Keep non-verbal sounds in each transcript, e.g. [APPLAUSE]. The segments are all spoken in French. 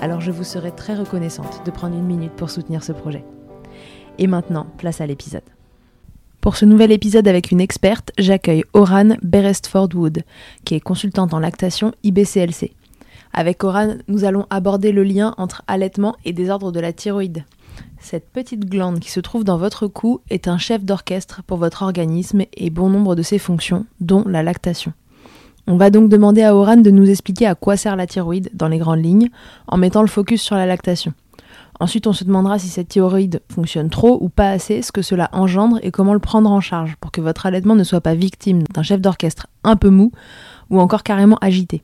Alors je vous serai très reconnaissante de prendre une minute pour soutenir ce projet. Et maintenant, place à l'épisode. Pour ce nouvel épisode avec une experte, j'accueille Oran Berestford-Wood, qui est consultante en lactation IBCLC. Avec Oran, nous allons aborder le lien entre allaitement et désordre de la thyroïde. Cette petite glande qui se trouve dans votre cou est un chef d'orchestre pour votre organisme et bon nombre de ses fonctions, dont la lactation. On va donc demander à Oran de nous expliquer à quoi sert la thyroïde dans les grandes lignes, en mettant le focus sur la lactation. Ensuite, on se demandera si cette thyroïde fonctionne trop ou pas assez, ce que cela engendre et comment le prendre en charge pour que votre allaitement ne soit pas victime d'un chef d'orchestre un peu mou ou encore carrément agité.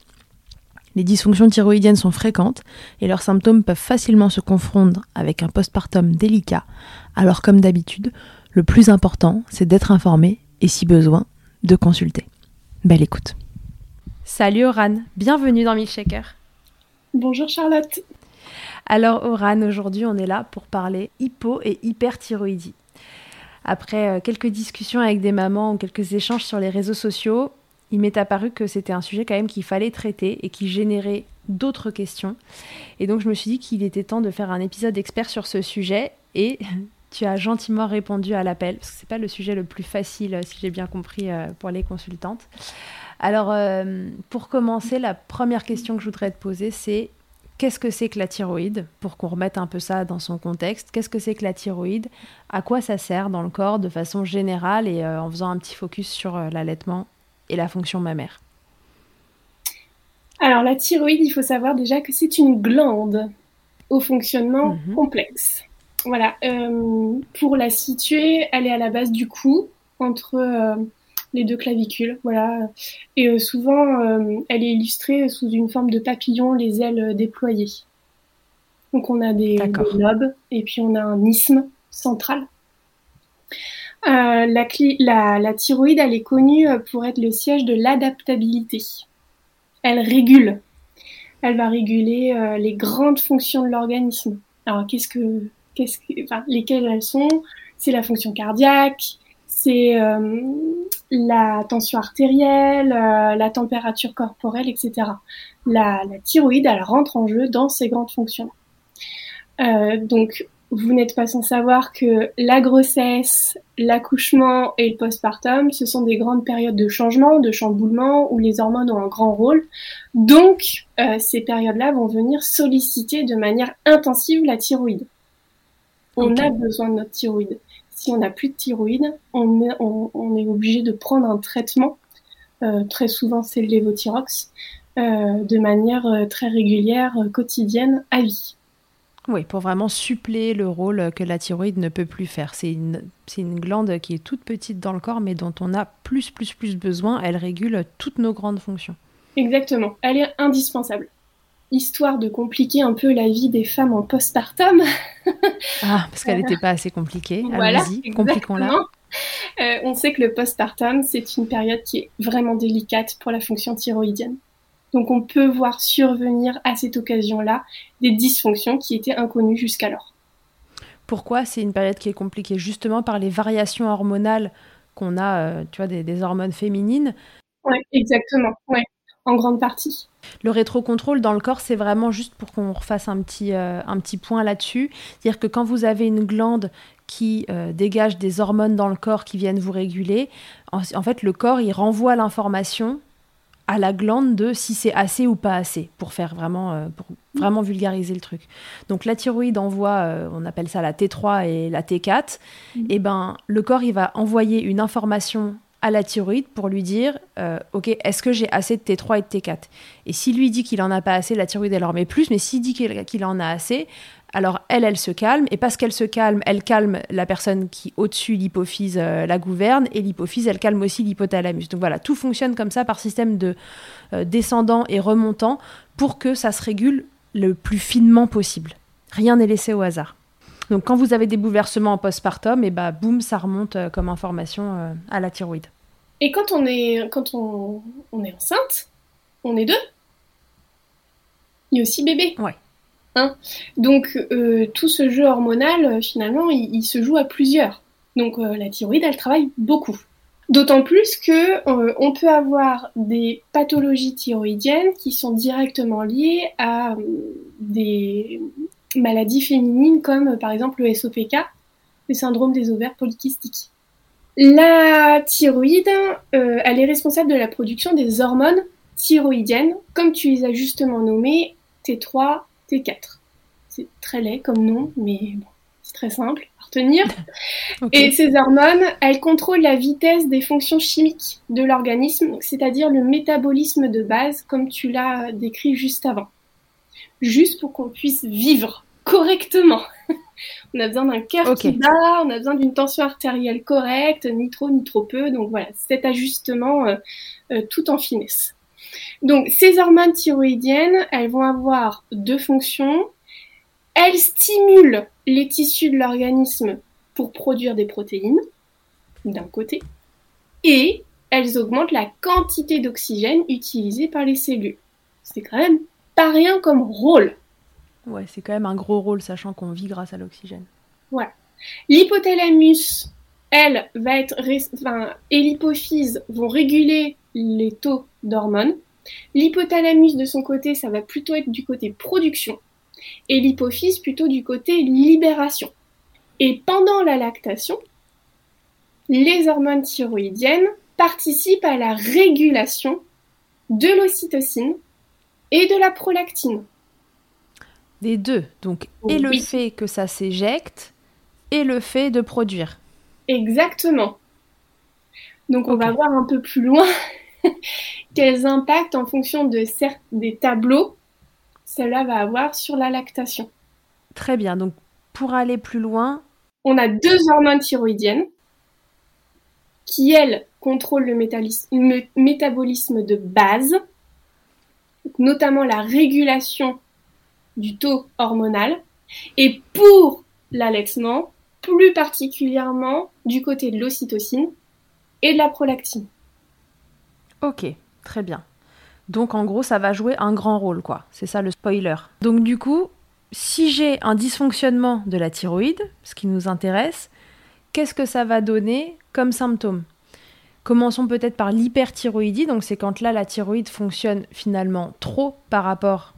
Les dysfonctions thyroïdiennes sont fréquentes et leurs symptômes peuvent facilement se confondre avec un postpartum délicat. Alors comme d'habitude, le plus important, c'est d'être informé et si besoin, de consulter. Belle écoute. Salut Oran, bienvenue dans Milkshaker. Bonjour Charlotte. Alors Oran, aujourd'hui on est là pour parler hypo et hyperthyroïdie. Après euh, quelques discussions avec des mamans ou quelques échanges sur les réseaux sociaux, il m'est apparu que c'était un sujet quand même qu'il fallait traiter et qui générait d'autres questions. Et donc je me suis dit qu'il était temps de faire un épisode expert sur ce sujet et [LAUGHS] tu as gentiment répondu à l'appel parce que c'est pas le sujet le plus facile si j'ai bien compris euh, pour les consultantes. Alors euh, pour commencer, la première question que je voudrais te poser c'est Qu'est-ce que c'est que la thyroïde Pour qu'on remette un peu ça dans son contexte. Qu'est-ce que c'est que la thyroïde À quoi ça sert dans le corps de façon générale et euh, en faisant un petit focus sur euh, l'allaitement et la fonction mammaire Alors la thyroïde, il faut savoir déjà que c'est une glande au fonctionnement mhm. complexe. Voilà. Euh, pour la situer, elle est à la base du cou, entre les deux clavicules, voilà. Et euh, souvent, euh, elle est illustrée sous une forme de papillon, les ailes déployées. Donc on a des, lobes et puis on a un isthme central. Euh, la, la, thyroïde, elle est connue pour être le siège de l'adaptabilité. Elle régule. Elle va réguler les grandes fonctions de l'organisme. Alors qu'est-ce que, qu'est-ce que, enfin, lesquelles elles sont? C'est la fonction cardiaque, c'est la tension artérielle, euh, la température corporelle, etc. La, thyroïde, elle rentre en jeu dans ces grandes fonctions. Euh, donc, vous n'êtes pas sans savoir que la grossesse, l'accouchement et le postpartum, ce sont des grandes périodes de changement, de chamboulement, où les hormones ont un grand rôle. Donc, euh, ces périodes-là vont venir solliciter de manière intensive la thyroïde. On a besoin de notre thyroïde si on n'a plus de thyroïde, on est, obligé de prendre un traitement. Euh, très souvent, c'est le lévothyrox, euh, de manière euh, très régulière, quotidienne, à vie. Oui, pour vraiment suppléer le rôle que la thyroïde ne peut plus faire. C'est une, une glande qui est toute petite dans le corps, mais dont on a plus, plus, plus besoin. Elle régule toutes nos grandes fonctions. Exactement. Elle est indispensable histoire de compliquer un peu la vie des femmes en postpartum. [LAUGHS] ah, parce qu'elle n'était pas assez compliquée. Voilà, compliquons-la. Euh, on sait que le postpartum, c'est une période qui est vraiment délicate pour la fonction thyroïdienne. Donc on peut voir survenir à cette occasion-là des dysfonctions qui étaient inconnues jusqu'alors. Pourquoi c'est une période qui est compliquée? Justement par les variations hormonales qu'on a, euh, tu vois, des, hormones féminines Oui, exactement. Ouais, en grande partie. Le rétrocontrôle dans le corps, c'est vraiment juste pour qu'on refasse un petit, euh, un petit point là-dessus. C'est-à-dire que quand vous avez une glande qui euh, dégage des hormones dans le corps qui viennent vous réguler, en, fait, le corps, il renvoie l'information à la glande de si c'est assez ou pas assez, pour faire vraiment, euh, pour vraiment vulgariser le truc. Donc la thyroïde envoie, on appelle ça la T3 et la T4, mmh. et ben le corps, il va envoyer une information à la thyroïde pour lui dire euh, Ok, est-ce que j'ai assez de T3 et de T4 Et s'il lui dit qu'il en a pas assez, la thyroïde, elle en met plus, mais s'il dit qu'il en a assez, alors elle, elle se calme, et parce qu'elle se calme, elle calme la personne qui au-dessus, l'hypophyse, euh, la gouverne, et l'hypophyse, elle calme aussi l'hypothalamus. Donc voilà, tout fonctionne comme ça par système de euh, descendant et remontant pour que ça se régule le plus finement possible. Rien n'est laissé au hasard. Donc quand vous avez des bouleversements en postpartum, et bah boum, ça remonte euh, comme information euh, à la thyroïde. Et quand on est quand on, est enceinte, on est deux. Il y a aussi bébé. Ouais. Hein Donc euh, tout ce jeu hormonal, finalement, il, se joue à plusieurs. Donc la thyroïde, elle travaille beaucoup. D'autant plus que on peut avoir des pathologies thyroïdiennes qui sont directement liées à des maladies féminines comme euh, par exemple le SOPK, le syndrome des ovaires polykystiques. La thyroïde, euh, elle est responsable de la production des hormones thyroïdiennes, comme tu les as justement nommées, T3, T4. C'est très laid comme nom, mais bon, c'est très simple à retenir. [LAUGHS] Et ces hormones, elles contrôlent la vitesse des fonctions chimiques de l'organisme, c'est-à-dire le métabolisme de base, comme tu l'as décrit juste avant juste pour qu'on puisse vivre correctement. [LAUGHS] on a besoin d'un cœur qui bat, on a besoin d'une tension artérielle correcte, ni trop ni trop peu. Donc voilà, cet ajustement euh, euh, tout en finesse. Donc ces hormones thyroïdiennes, elles vont avoir deux fonctions. Elles stimulent les tissus de l'organisme pour produire des protéines, d'un côté, et elles augmentent la quantité d'oxygène utilisée par les cellules. C'est quand même rien comme rôle. Ouais, c'est quand même un gros rôle, sachant qu'on vit grâce à l'oxygène. Ouais. L'hypothalamus, elle, va être. Enfin, et l'hypophyse vont réguler les taux d'hormones. L'hypothalamus, de son côté, ça va plutôt être du côté production. Et l'hypophyse, plutôt du côté libération. Et pendant la lactation, les hormones thyroïdiennes participent à la régulation de l'ocytocine, et de la prolactine. Des deux, donc et le fait que ça s'éjecte et le fait de produire. Exactement. Donc on va voir un peu plus loin [LAUGHS] quels impacts en fonction de des tableaux cela va avoir sur la lactation. Très bien, donc pour aller plus loin... On a deux hormones thyroïdiennes qui, elles, contrôlent le métabolisme de base notamment la régulation du taux hormonal, et pour l'allaitement, plus particulièrement du côté de l'ocytocine et de la prolactine. Ok, très bien. Donc en gros, ça va jouer un grand rôle, quoi. C'est ça le spoiler. Donc du coup, si j'ai un dysfonctionnement de la thyroïde, ce qui nous intéresse, qu'est-ce que ça va donner comme symptôme? Commençons peut-être par l'hyperthyroïdie, donc c'est quand là la thyroïde fonctionne finalement trop par rapport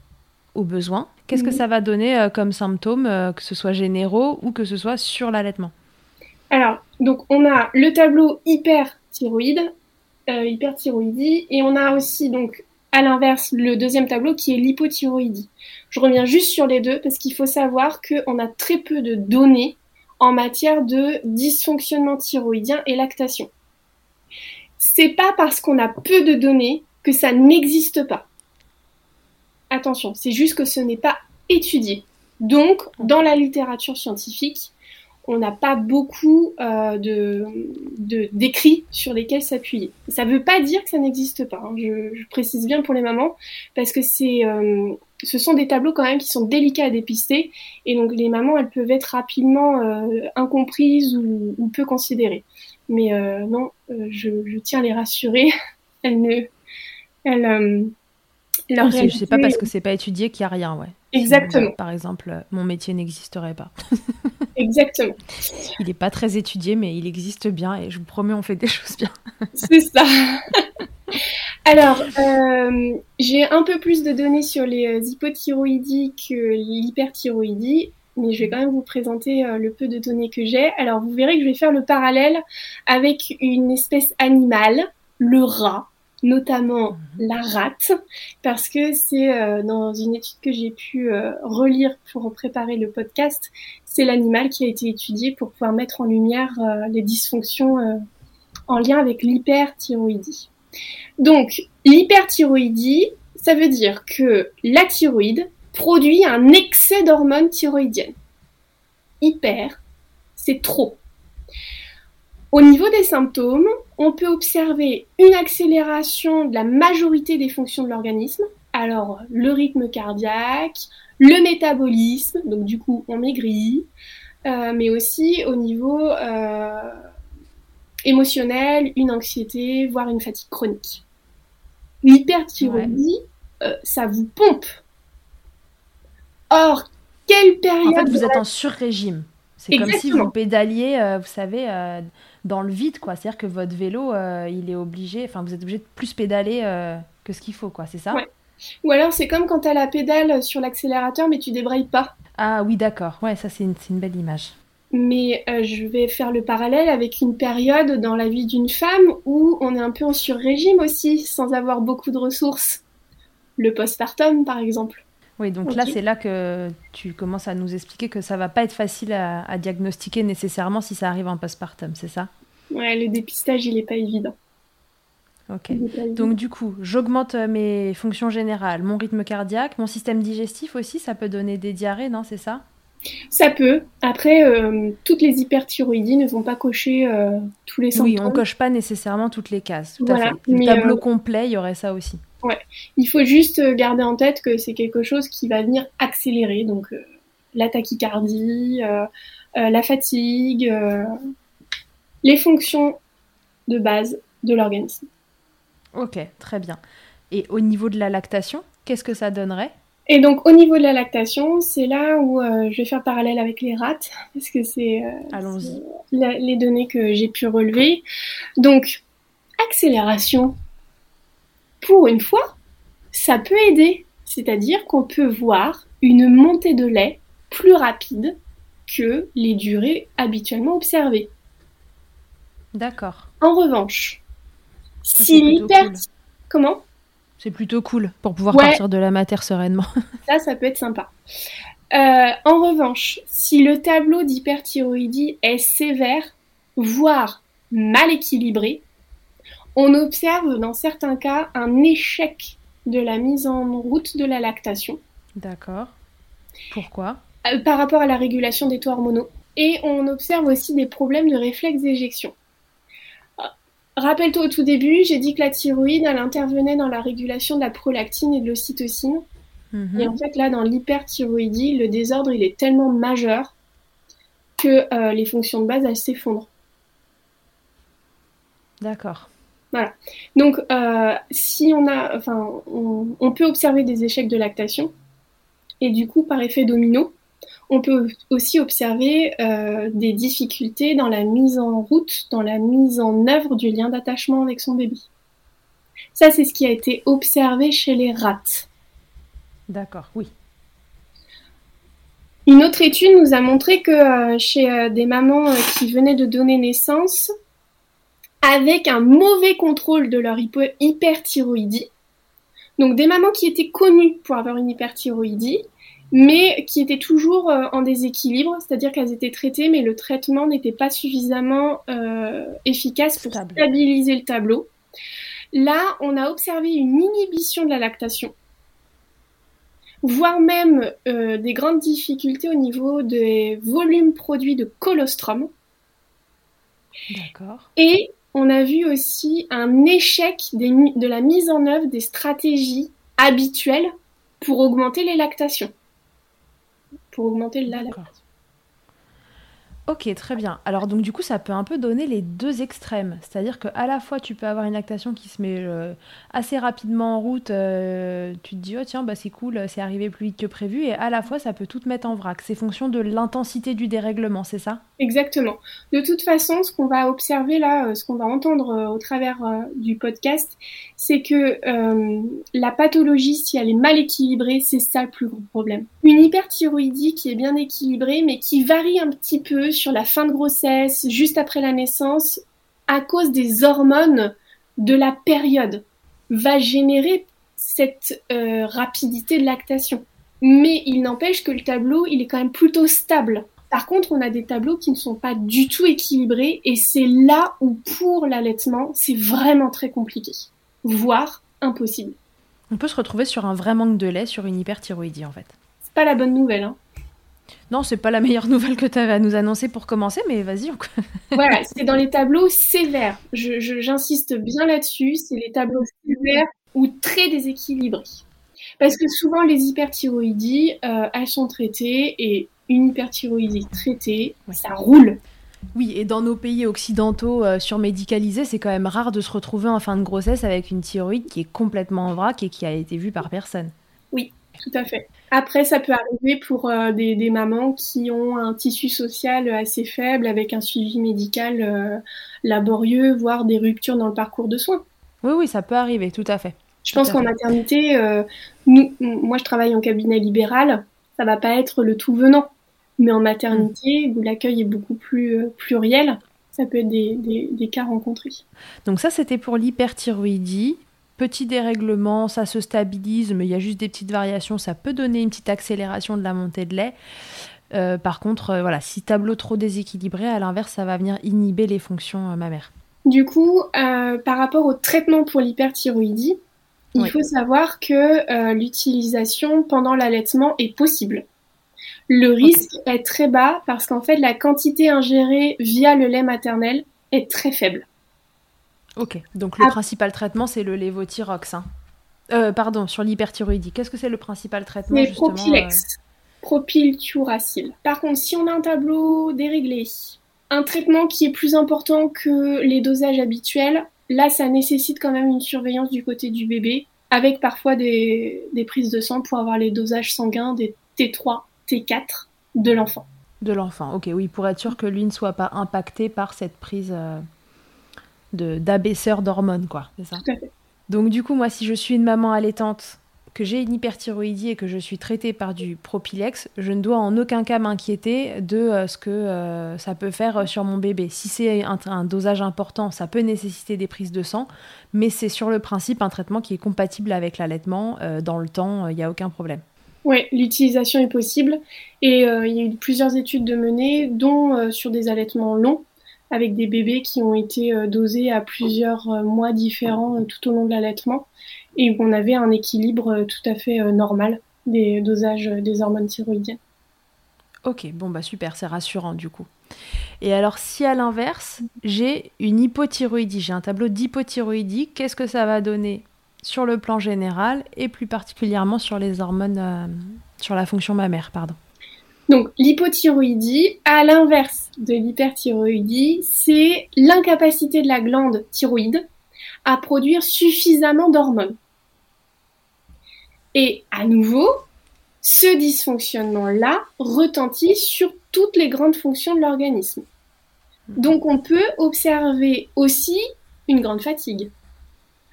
aux besoins. Qu'est-ce que mhm. ça va donner euh, comme symptômes, euh, que ce soit généraux ou que ce soit sur l'allaitement? Alors, donc on a le tableau hyperthyroïde, euh, hyperthyroïdie, et on a aussi donc à l'inverse le deuxième tableau qui est l'hypothyroïdie. Je reviens juste sur les deux parce qu'il faut savoir qu'on a très peu de données en matière de dysfonctionnement thyroïdien et lactation c'est pas parce qu'on a peu de données que ça n'existe pas. Attention, c'est juste que ce n'est pas étudié. Donc, dans la littérature scientifique, on n'a pas beaucoup euh, de, d'écrits sur lesquels s'appuyer. Ça ne veut pas dire que ça n'existe pas. Hein. Je, précise bien pour les mamans parce que c'est, euh, ce sont des tableaux quand même qui sont délicats à dépister et donc les mamans elles peuvent être rapidement euh, incomprises ou, ou, peu considérées. Mais euh, non, euh, je, tiens à les rassurer. [LAUGHS] Elles ne. Elles, euh, leur sais pas parce que c'est pas étudié qu'il n'y a rien, ouais. Exactement. par exemple, mon métier n'existerait pas. [LAUGHS] Exactement. Il n'est pas très étudié, mais il existe bien et je vous promets, on fait des [LAUGHS] choses bien. c'est ça. Alors, euh, j'ai un peu plus de données sur les hypothyroïdies que l'hyperthyroïdie, mais je vais quand même vous présenter euh, le peu de données que j'ai. Alors, vous verrez que je vais faire le parallèle avec une espèce animale, le rat, notamment mhm. la rate, parce que c'est dans une étude que j'ai pu relire pour préparer le podcast, c'est l'animal qui a été étudié pour pouvoir mettre en lumière les dysfonctions en lien avec l'hyperthyroïdie. Donc, l'hyperthyroïdie, ça veut dire que la thyroïde produit un excès d'hormones thyroïdiennes. Hyper, c'est trop. Au niveau des symptômes, on peut observer une accélération de la majorité des fonctions de l'organisme. Alors, le rythme cardiaque, le métabolisme, donc du coup, on maigrit, euh, mais aussi au niveau euh, émotionnelle, une anxiété, voire une fatigue chronique. L'hyperthyroïdie, euh, ça vous pompe. Or, quelle période... En fait, vous êtes en sur-régime. C'est comme si vous pédaliez, euh, vous savez, euh, dans le vide, quoi. C'est-à-dire que votre vélo, il est obligé, enfin, vous êtes obligé de plus pédaler que ce qu'il faut, quoi. C'est ça ouais. Ou alors, c'est comme quand tu as la pédale sur l'accélérateur, mais tu débrailles pas. Ah oui, d'accord. Ouais, ça, c'est une, une belle image mais euh, je vais faire le parallèle avec une période dans la vie d'une femme où on est un peu en sur-régime aussi, sans avoir beaucoup de ressources. Le postpartum, par exemple. Oui, donc là, c'est là que tu commences à nous expliquer que ça va pas être facile à, diagnostiquer nécessairement si ça arrive en postpartum, c'est ça? Ouais, le dépistage, il n'est pas évident. Ok. Donc du coup, j'augmente euh, mes fonctions générales, mon rythme cardiaque, mon système digestif aussi, ça peut donner des diarrhées, non C'est ça? Ça peut. Après, euh, toutes les hyperthyroïdies ne vont pas cocher euh, tous les symptômes. Oui, on coche pas nécessairement toutes les cases. Tout à fait. Le tableau euh, complet, il y aurait ça aussi. Ouais. Il faut juste garder en tête que c'est quelque chose qui va venir accélérer. Donc, la tachycardie, la fatigue, les fonctions de base de l'organisme. Ok, très bien. Et au niveau de la lactation, qu'est-ce que ça donnerait? Et donc au niveau de la lactation, c'est là où euh, je vais faire parallèle avec les rats, parce que c'est euh, les données que j'ai pu relever. Donc accélération, pour une fois, ça peut aider. C'est-à-dire qu'on peut voir une montée de lait plus rapide que les durées habituellement observées. D'accord. En revanche, si l'hyper... Comment? C'est plutôt cool pour pouvoir partir de la matière sereinement. [LAUGHS] Ça, ça peut être sympa. Euh, en revanche, si le tableau d'hyperthyroïdie est sévère, voire mal équilibré, on observe dans certains cas un échec de la mise en route de la lactation. D'accord. Pourquoi? Euh, Par rapport à la régulation des taux hormonaux. Et on observe aussi des problèmes de réflexe d'éjection. Rappelle-toi au tout début, j'ai dit que la thyroïde, elle intervenait dans la régulation de la prolactine et de l'ocytocine. Mhm. Et en fait, là, dans l'hyperthyroïdie, le désordre, il est tellement majeur que euh, les fonctions de base, elles s'effondrent. D'accord. Voilà. Donc, euh, si on a, enfin, on, peut observer des échecs de lactation, et du coup, par effet domino, on peut aussi observer euh, des difficultés dans la mise en route, dans la mise en œuvre du lien d'attachement avec son bébé. Ça, c'est ce qui a été observé chez les rats. D'accord, oui. Une autre étude nous a montré que euh, chez des mamans qui venaient de donner naissance, avec un mauvais contrôle de leur hyperthyroïdie, donc des mamans qui étaient connues pour avoir une hyperthyroïdie, mais qui étaient toujours euh, en déséquilibre, c'est-à-dire qu'elles étaient traitées, mais le traitement n'était pas suffisamment euh, efficace pour stabiliser le tableau. Là, on a observé une inhibition de la lactation, voire même euh, des grandes difficultés au niveau des volumes produits de colostrum. D'accord. Et on a vu aussi un échec de la mise en œuvre des stratégies habituelles pour augmenter les lactations. Pour augmenter le Ok, très bien. Alors donc du coup, ça peut un peu donner les deux extrêmes. C'est-à-dire qu'à la fois, tu peux avoir une lactation qui se met euh, assez rapidement en route. Euh, tu te dis, oh tiens, bah, c'est cool, c'est arrivé plus vite que prévu. Et à la fois, ça peut tout te mettre en vrac. C'est fonction de l'intensité du dérèglement, c'est ça? Exactement. De toute façon, ce qu'on va observer là, euh, ce qu'on va entendre euh, au travers euh, du podcast, c'est que la pathologie, si elle est mal équilibrée, c'est ça le plus gros problème. Une hyperthyroïdie qui est bien équilibrée, mais qui varie un petit peu la fin de grossesse, juste après la naissance, à cause des hormones de la période, va générer cette rapidité de lactation. Mais il n'empêche que le tableau, il est quand même plutôt stable par contre, on a des tableaux qui ne sont pas du tout équilibrés et c'est là où pour l'allaitement, c'est vraiment très compliqué, voire impossible. On peut se retrouver sur un vrai manque de lait, sur une hyperthyroïdie en fait. C'est pas la bonne nouvelle. Hein. Non, c'est pas la meilleure [LAUGHS] nouvelle que tu avais à nous annoncer pour commencer, mais vas-y. [LAUGHS] voilà, c'est dans les tableaux sévères. J'insiste bien là-dessus, c'est les tableaux sévères ou très déséquilibrés. Parce que souvent, les hyperthyroïdies, euh, elles sont traitées et une hyperthyroïdie traitée, ça roule. Oui, et dans nos pays occidentaux euh, surmédicalisés, c'est quand même rare de se retrouver en fin de grossesse avec une thyroïde qui est complètement en vrac et qui a été vue par personne. Oui, tout à fait. Après, ça peut arriver pour euh, des, mamans qui ont un tissu social assez faible, avec un suivi médical euh, laborieux, voire des ruptures dans le parcours de soins. Oui, oui, ça peut arriver, tout à fait. Je pense qu'en maternité, nous, moi je travaille en cabinet libéral, ça va pas être le tout venant. Mais en maternité, où l'accueil est beaucoup plus euh, pluriel, ça peut être des, cas rencontrés. Donc ça, c'était pour l'hyperthyroïdie. Petit dérèglement, ça se stabilise, mais il y a juste des petites variations. Ça peut donner une petite accélération de la montée de lait. Euh, par contre, euh, voilà, si tableau trop déséquilibré, à l'inverse, ça va venir inhiber les fonctions mammaires. Du coup, par rapport au traitement pour l'hyperthyroïdie, il faut savoir que l'utilisation pendant l'allaitement est possible. Le risque est très bas parce qu'en fait, la quantité ingérée via le lait maternel est très faible. Ok, donc le principal traitement, c'est le lévothyrox. Hein. Euh, pardon, sur l'hyperthyroïdie. Qu'est-ce que c'est le principal traitement Le Propilex, euh... Par contre, si on a un tableau déréglé, un traitement qui est plus important que les dosages habituels, là, ça nécessite quand même une surveillance du côté du bébé, avec parfois des, des prises de sang pour avoir les dosages sanguins des T3 T4 de l'enfant. De l'enfant, ok, oui, pour être sûr que lui ne soit pas impacté par cette prise euh, d'abaisseur d'hormones, quoi, c'est ça Donc du coup, moi, si je suis une maman allaitante, que j'ai une hyperthyroïdie et que je suis traitée par du Propilex, je ne dois en aucun cas m'inquiéter de euh, ce que euh, ça peut faire sur mon bébé. Si c'est un, un, dosage important, ça peut nécessiter des prises de sang, mais c'est sur le principe un traitement qui est compatible avec l'allaitement. dans le temps, il n'y a aucun problème. Oui, l'utilisation est possible et euh, il y a eu plusieurs études de menées, dont euh, sur des allaitements longs, avec des bébés qui ont été euh, dosés à plusieurs mois différents tout au long de l'allaitement et où on avait un équilibre tout à fait normal des dosages des hormones thyroïdiennes. Ok, bon bah super, c'est rassurant du coup. Et alors si à l'inverse, j'ai une hypothyroïdie, j'ai un tableau d'hypothyroïdie, qu'est-ce que ça va donner sur le plan général et plus particulièrement sur les hormones, euh, sur la fonction mammaire, pardon? Donc l'hypothyroïdie, à l'inverse de l'hyperthyroïdie, c'est l'incapacité de la glande thyroïde à produire suffisamment d'hormones. Et à nouveau, ce dysfonctionnement-là retentit sur toutes les grandes fonctions de l'organisme. Donc on peut observer aussi une grande fatigue.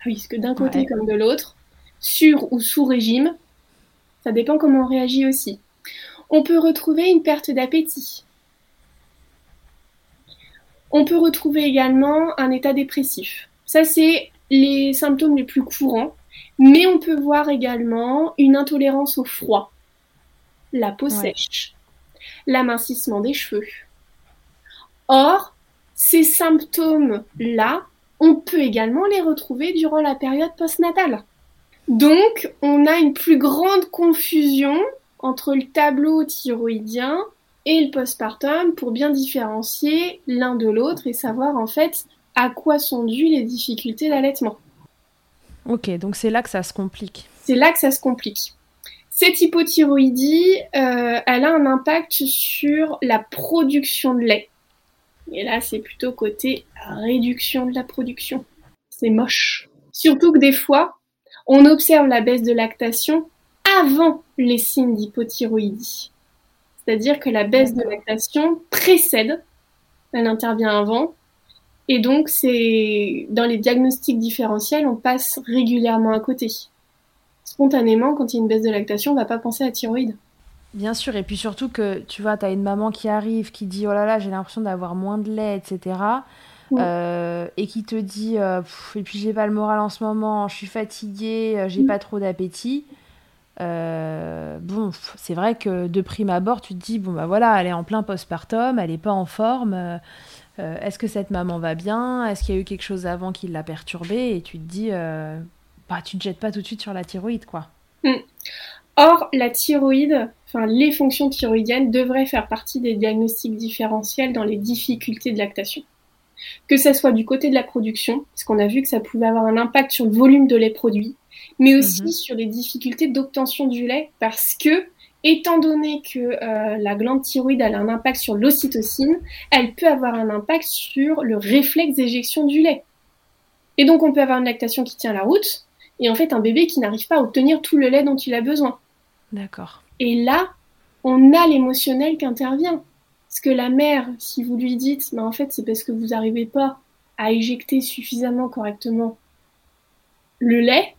Oui, parce que d'un côté comme de l'autre, sur ou sous régime, ça dépend comment on réagit aussi. On peut retrouver une perte d'appétit. On peut retrouver également un état dépressif. Ça, c'est les symptômes les plus courants. Mais on peut voir également une intolérance au froid, la peau sèche, l'amincissement des cheveux. Or, ces symptômes-là on peut également les retrouver durant la période postnatale. Donc, on a une plus grande confusion entre le tableau thyroïdien et le postpartum pour bien différencier l'un de l'autre et savoir en fait à quoi sont dues les difficultés d'allaitement. Ok, donc c'est là que ça se complique. C'est là que ça se complique. Cette hypothyroïdie, euh, elle a un impact sur la production de lait. Et là, c'est plutôt côté réduction de la production. C'est moche. Surtout que des fois, on observe la baisse de lactation avant les signes d'hypothyroïdie. C'est-à-dire que la baisse de lactation précède elle intervient avant. Et donc, c'est dans les diagnostics différentiels, on passe régulièrement à côté. Spontanément, quand il y a une baisse de lactation, on va pas penser à thyroïde. Bien sûr, et puis surtout que tu vois, tu as une maman qui arrive, qui dit oh là là, j'ai l'impression d'avoir moins de lait, etc. Euh, et qui te dit euh, et puis j'ai pas le moral en ce moment, je suis fatiguée, euh, j'ai pas trop d'appétit. Bon, c'est vrai que de prime abord, tu te dis bon bah voilà, elle est en plein postpartum, elle est pas en forme. Est-ce que cette maman va bien? Est-ce qu'il y a eu quelque chose avant qui l'a perturbée? Et tu te dis bah tu te jettes pas tout de suite sur la thyroïde quoi. Mm. Or, la thyroïde, enfin les fonctions thyroïdiennes devraient faire partie des diagnostics différentiels dans les difficultés de lactation. Que ça soit du côté de la production, parce qu'on a vu que ça pouvait avoir un impact sur le volume de lait produit, mais aussi mhm. sur les difficultés d'obtention du lait, parce que étant donné que euh, la glande thyroïde a un impact sur l'ocytocine, elle peut avoir un impact sur le réflexe d'éjection du lait. Et donc on peut avoir une lactation qui tient la route, et en fait un bébé qui n'arrive pas à obtenir tout le lait dont il a besoin. D'accord. Et là, on a l'émotionnel qui intervient. Parce que la mère, si vous lui dites, mais en fait, c'est parce que vous n'arrivez pas à éjecter suffisamment correctement le lait,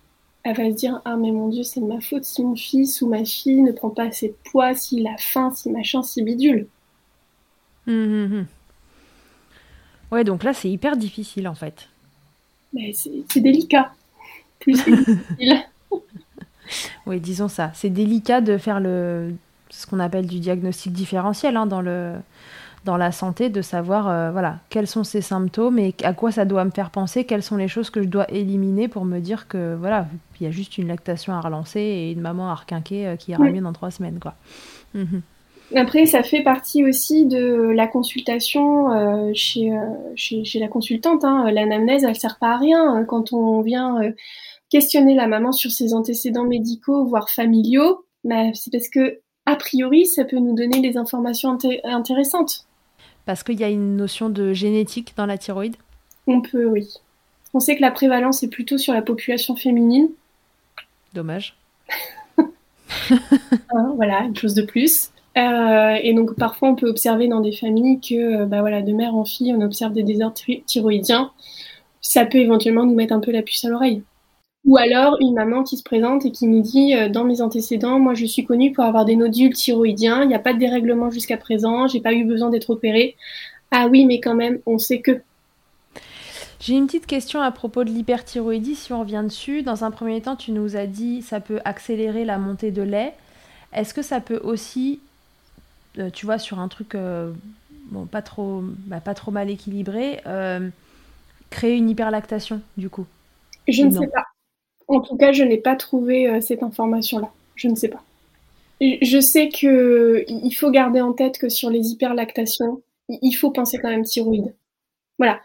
elle va se dire ah mais mon dieu c'est de ma faute si mon fils ou ma fille ne prend pas assez de poids, s'il a faim, si machin, si bidule. Hum, hum, hum. Ouais donc là c'est hyper difficile en fait. Mais c'est délicat. Plus difficile. [LAUGHS] [LAUGHS] oui, disons ça. C'est délicat de faire le ce qu'on appelle du diagnostic différentiel hein, dans le dans la santé, de savoir euh, voilà quels sont ces symptômes et à quoi ça doit me faire penser, quelles sont les choses que je dois éliminer pour me dire que voilà il y a juste une lactation à relancer et une maman à requinquer euh, qui ira mieux dans trois semaines quoi. Mhm. Après, ça fait partie aussi de la consultation euh, chez, chez, chez, la consultante. Hein. L'anamnèse, elle sert pas à rien hein. quand on vient questionner la maman sur ses antécédents médicaux, voire familiaux, bah, c'est parce que, a priori, ça peut nous donner des informations intéressantes. Parce qu'il y a une notion de génétique dans la thyroïde On peut, oui. On sait que la prévalence est plutôt sur la population féminine. Dommage. [LAUGHS] Hein, voilà, une chose de plus. Euh, et donc parfois on peut observer dans des familles que bah voilà, de mère en fille, on observe des désordres thyroïdiens. Ça peut éventuellement nous mettre un peu la puce à l'oreille. Ou alors une maman qui se présente et qui nous dit euh, dans mes antécédents, moi je suis connue pour avoir des nodules thyroïdiens, il n'y a pas de dérèglement jusqu'à présent, j'ai pas eu besoin d'être opérée. Ah oui, mais quand même, on sait que. J'ai une petite question à propos de l'hyperthyroïdie, si on revient dessus. Dans un premier temps, tu nous as dit ça peut accélérer la montée de lait. Est-ce que ça peut aussi, euh, tu vois, sur un truc euh, bon, pas, trop, bah, pas trop mal équilibré, créer une hyperlactation du coup? Je ne sais pas. En tout cas, je n'ai pas trouvé euh, cette information-là. Je ne sais pas. Je sais que il faut garder en tête que sur les hyperlactations, il faut penser quand même thyroïde. Voilà,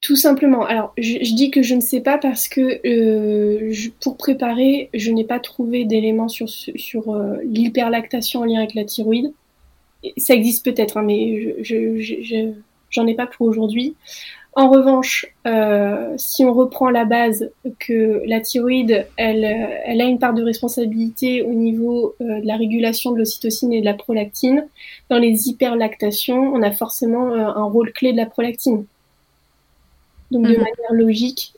tout simplement. Alors, je, dis que je ne sais pas parce que euh, pour préparer, je n'ai pas trouvé d'éléments sur, sur euh, l'hyperlactation en lien avec la thyroïde. Ça existe peut-être, hein, mais je j'en ai pas pour aujourd'hui. En revanche, euh, si on reprend la base que la thyroïde, elle, elle a une part de responsabilité au niveau euh, de la régulation de l'ocytocine et de la prolactine, dans les hyperlactations, on a forcément euh, un rôle clé de la prolactine. Donc de mhm. manière logique,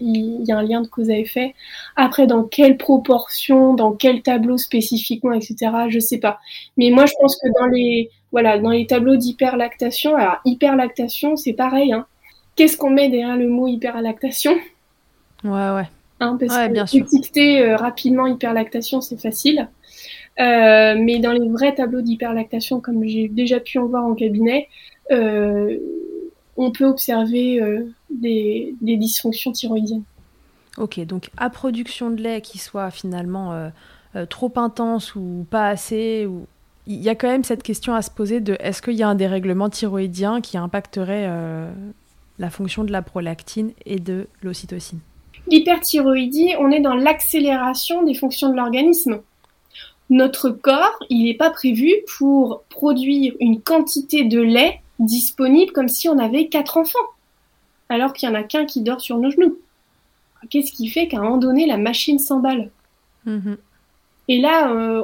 il y a un lien de cause à effet. Après, dans quelle proportion, dans quel tableau spécifiquement, etc., je sais pas. Mais moi, je pense que dans les voilà, dans les tableaux d'hyperlactation, alors hyperlactation, c'est pareil. Hein, qu'est-ce qu'on met derrière le mot hyperlactation? Ouais, ouais. Hein, parce que bien étiqueter euh, rapidement hyperlactation, c'est facile. Euh, mais dans les vrais tableaux d'hyperlactation, comme j'ai déjà pu en voir en cabinet, euh, on peut observer des, dysfonctions thyroïdiennes. Ok, donc à production de lait qui soit finalement trop intense ou pas assez, ou il y a quand même cette question à se poser de est-ce qu'il y a un dérèglement thyroïdien qui impacterait la fonction de la prolactine et de l'ocytocine. L'hyperthyroïdie, on est dans l'accélération des fonctions de l'organisme. Notre corps, il n'est pas prévu pour produire une quantité de lait disponible comme si on avait quatre enfants, alors qu'il n'y en a qu'un qui dort sur nos genoux. Qu'est-ce qui fait qu'à un moment donné, la machine s'emballe? Mm-hmm. Et là, euh,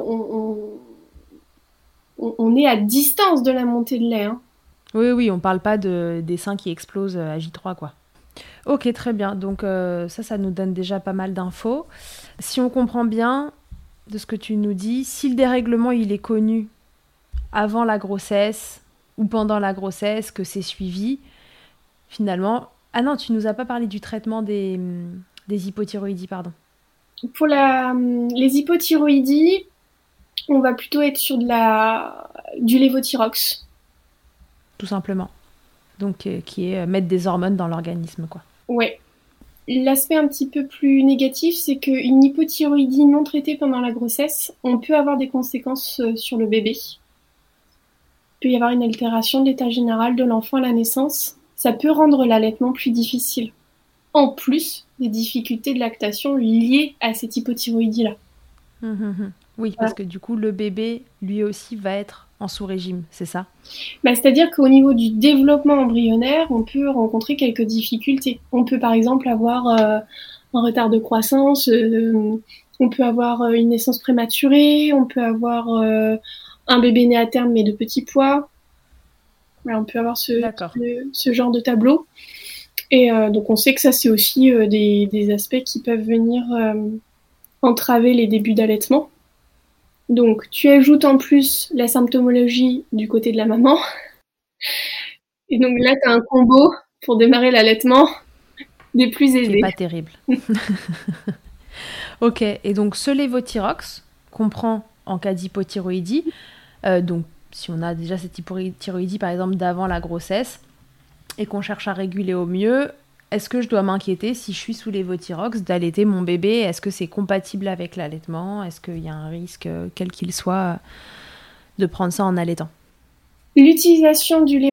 on, est à distance de la montée de lait. Hein. Oui, oui, on parle pas de, des seins qui explosent à J3, quoi. Ok, très bien. Donc ça, ça nous donne déjà pas mal d'infos. Si on comprend bien de ce que tu nous dis, si le dérèglement il est connu avant la grossesse ou pendant la grossesse, que c'est suivi, finalement. Ah non, tu nous as pas parlé du traitement des, des hypothyroïdies, pardon. Pour la, les hypothyroïdies, on va plutôt être sur de la, du lévothyrox. Tout simplement. Donc, euh, qui est euh, mettre des hormones dans l'organisme, quoi. Ouais. L'aspect un petit peu plus négatif, c'est qu'une hypothyroïdie non traitée pendant la grossesse, on peut avoir des conséquences euh, sur le bébé. Il peut y avoir une altération de l'état général de l'enfant à la naissance. Ça peut rendre l'allaitement plus difficile. En plus des difficultés de lactation liées à cette hypothyroïdie-là. Hum, hum, hum. Oui, parce que du coup, le bébé, lui aussi, va être en sous-régime, c'est ça? Bah, C'est-à-dire qu'au niveau du développement embryonnaire, on peut rencontrer quelques difficultés. On peut par exemple avoir euh, un retard de croissance, euh, on peut avoir euh, une naissance prématurée, on peut avoir un bébé né à terme mais de petits poids. on peut avoir ce, ce, genre de tableau. Et donc on sait que ça c'est aussi des, des, aspects qui peuvent venir entraver les débuts d'allaitement. Donc, tu ajoutes en plus la symptomologie du côté de la maman. Et donc là, tu as un combo pour démarrer l'allaitement des plus aisés. pas terrible. [LAUGHS] ok, et donc ce lévothyrox qu'on prend en cas d'hypothyroïdie, euh, donc si on a déjà cette hypothyroïdie par exemple d'avant la grossesse et qu'on cherche à réguler au mieux, est-ce que je dois m'inquiéter si je suis sous les Votirox d'allaiter mon bébé? Est-ce que c'est compatible avec l'allaitement? Est-ce qu'il y a un risque, euh, quel qu'il soit, de prendre ça en allaitant? L'utilisation du lait.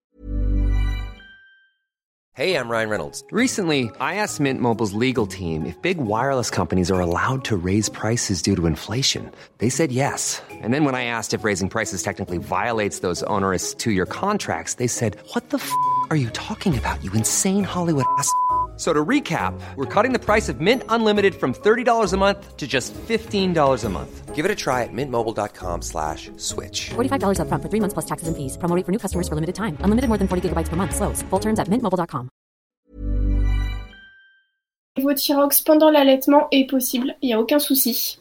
Hey, I'm Ryan Reynolds. Recently, I asked Mint Mobile's legal team if big wireless companies are allowed to raise prices due to inflation. They said yes. And then when I asked if raising prices technically violates those onerous two-year contracts, they said, "What the f*** are you talking about? You insane Hollywood ass." So to recap, we're cutting the price of Mint Unlimited from $30 a month to just $15 a month. Give it a try at mintmobile.com slash switch. $45 up front for three months plus taxes and fees. Promoting for new customers for limited time. Unlimited more than 40 gigabytes per month. Slows. Full terms at mintmobile.com. Vos pendant l'allaitement est possible. Il n'y a aucun souci.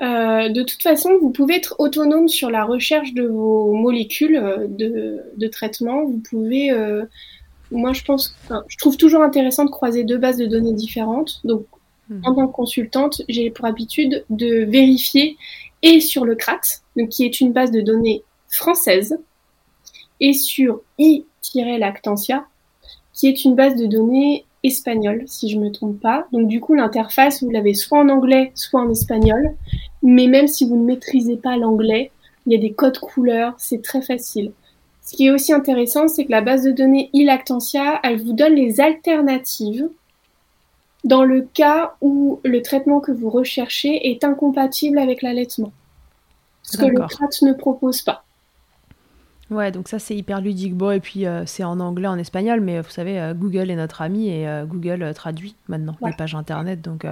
Euh, de toute façon, vous pouvez être autonome sur la recherche de vos molécules euh, de, de traitement. Vous pouvez... Euh, moi, je pense, je trouve toujours intéressant de croiser deux bases de données différentes. Donc, hmm. en tant que consultante, j'ai pour habitude de vérifier et sur le CRAT, donc qui est une base de données française, et sur i-lactantia, qui est une base de données espagnole, si je me trompe pas. Donc du coup, l'interface, vous l'avez soit en anglais, soit en espagnol. Mais même si vous ne maîtrisez pas l'anglais, il y a des codes couleurs, c'est très facile. Ce qui est aussi intéressant, c'est que la base de données e-lactantia, elle vous donne les alternatives dans le cas où le traitement que vous recherchez est incompatible avec l'allaitement. Ce que le CRAT ne propose pas. Ouais, donc ça c'est hyper ludique. Bon, et puis euh, c'est en anglais, en espagnol, mais vous savez, euh, Google est notre ami et euh, Google traduit maintenant les pages internet, donc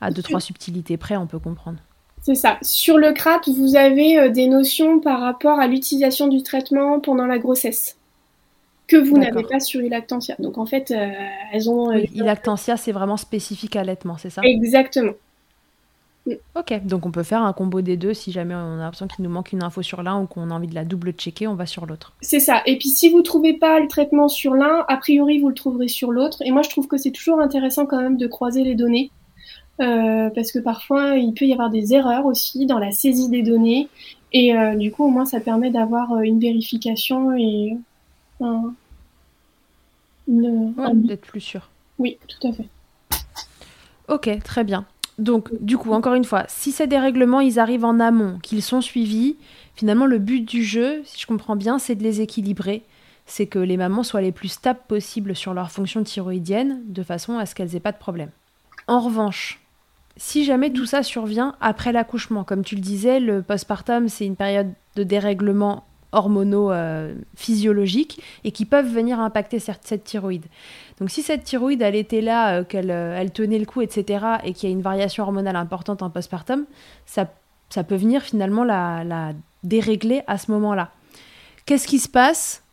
à deux, trois subtilités près, on peut comprendre. C'est ça. Sur le CRAT, vous avez euh, des notions par rapport à l'utilisation du traitement pendant la grossesse que vous n'avez pas sur Ilactantia. Donc en fait, euh, elles ont. Euh, Ilactantia, c'est vraiment spécifique à l'allaitement, c'est ça? Exactement. Ok, donc on peut faire un combo des deux si jamais on a l'impression qu'il nous manque une info sur l'un ou qu'on a envie de la double checker, on va sur l'autre. C'est ça. Et puis si vous trouvez pas le traitement sur l'un, a priori vous le trouverez sur l'autre. Et moi je trouve que c'est toujours intéressant quand même de croiser les données parce que parfois il peut y avoir des erreurs aussi dans la saisie des données et euh, du coup au moins ça permet d'avoir euh, une vérification et un, d'être plus sûr. Oui, tout à fait. Ok, très bien. Donc, du coup, encore une fois, si ces dérèglements, ils arrivent en amont, qu'ils sont suivis, finalement, le but du jeu, si je comprends bien, c'est de les équilibrer. C'est que les mamans soient les plus stables possibles sur leur fonction thyroïdienne, de façon à ce qu'elles aient pas de problème. En revanche, si jamais tout ça survient après l'accouchement, comme tu le disais, le postpartum, c'est une période de dérèglement hormonaux euh, physiologiques et qui peuvent venir impacter cette, thyroïde. Donc si cette thyroïde, elle était là, euh, qu'elle euh, elle tenait le coup, etc., et qu'il y a une variation hormonale importante en postpartum, ça, ça peut venir finalement la, la dérégler à ce moment-là. Qu'est-ce qui se passe?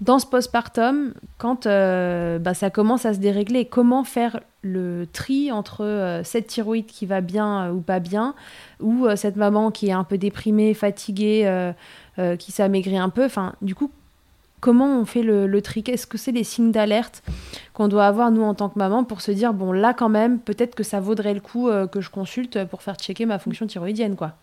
Dans ce postpartum, quand euh, bah, ça commence à se dérégler, comment faire le tri entre euh, cette thyroïde qui va bien euh, ou pas bien, ou cette maman qui est un peu déprimée, fatiguée, qui s'amaigrit un peu. Enfin, du coup, comment on fait le, tri? Est-ce que c'est des signes d'alerte qu'on doit avoir, nous, en tant que maman, pour se dire, bon, là, quand même, peut-être que ça vaudrait le coup que je consulte pour faire checker ma fonction thyroïdienne, quoi?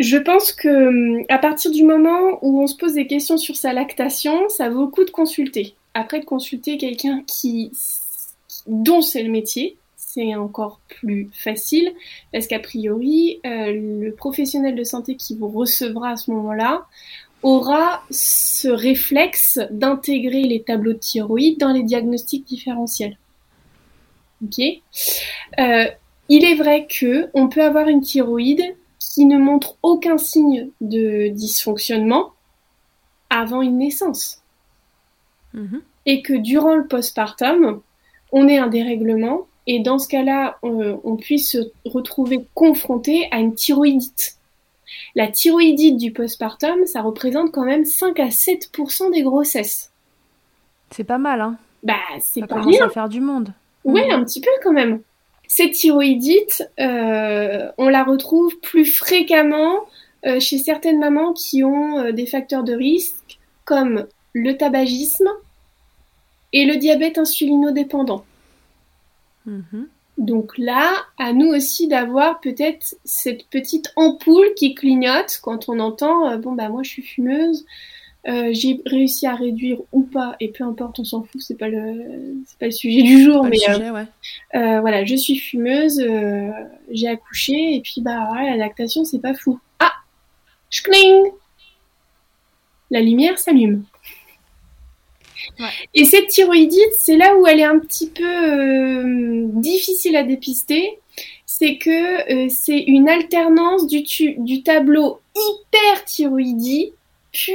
Je pense que hum, à partir du moment où on se pose des questions sur sa lactation, ça vaut le coup de consulter. Après de consulter quelqu'un qui dont c'est le métier, c'est encore plus facile parce qu'a priori, euh, le professionnel de santé qui vous recevra à ce moment-là aura ce réflexe d'intégrer les tableaux de thyroïde dans les diagnostics différentiels. Ok? Euh, il est vrai que on peut avoir une thyroïde qui ne montre aucun signe de dysfonctionnement avant une naissance. Mhm. Et que durant le postpartum, on ait un dérèglement et dans ce cas-là, on, puisse se retrouver confronté à une thyroïdite. La thyroïdite du postpartum, ça représente quand même 5 à 7% des grossesses. C'est pas mal, hein Bah, c'est pas rien. à faire du monde. Oui, mhm. un petit peu quand même. Cette thyroïdite, euh, on la retrouve plus fréquemment euh, chez certaines mamans qui ont euh, des facteurs de risque comme le tabagisme et le diabète insulinodépendant. Mhm. Donc là, à nous aussi d'avoir peut-être cette petite ampoule qui clignote quand on entend bon bah moi je suis fumeuse, euh, j'ai réussi à réduire ou pas, et peu importe, on s'en fout, c'est pas le, c'est pas le sujet du jour, mais euh, euh, voilà, je suis fumeuse, j'ai accouché, et puis bah la lactation c'est pas fou. Ah, schling, la lumière s'allume. Et cette thyroïdite, c'est là où elle est un petit peu difficile à dépister. C'est que c'est une alternance du, du tableau hyperthyroïdie puis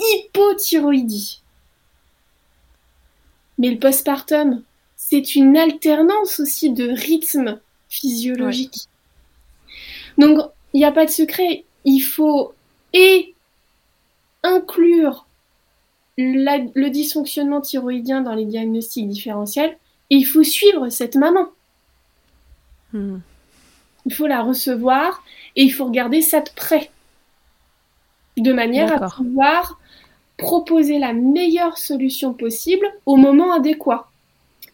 hypothyroïdie. Mais le postpartum, c'est une alternance aussi de rythme physiologique. Donc, il n'y a pas de secret. Il faut et inclure le dysfonctionnement thyroïdien dans les diagnostics différentiels et il faut suivre cette maman. Hmm. Il faut la recevoir et il faut regarder ça de près. De manière à pouvoir proposer la meilleure solution possible au moment adéquat.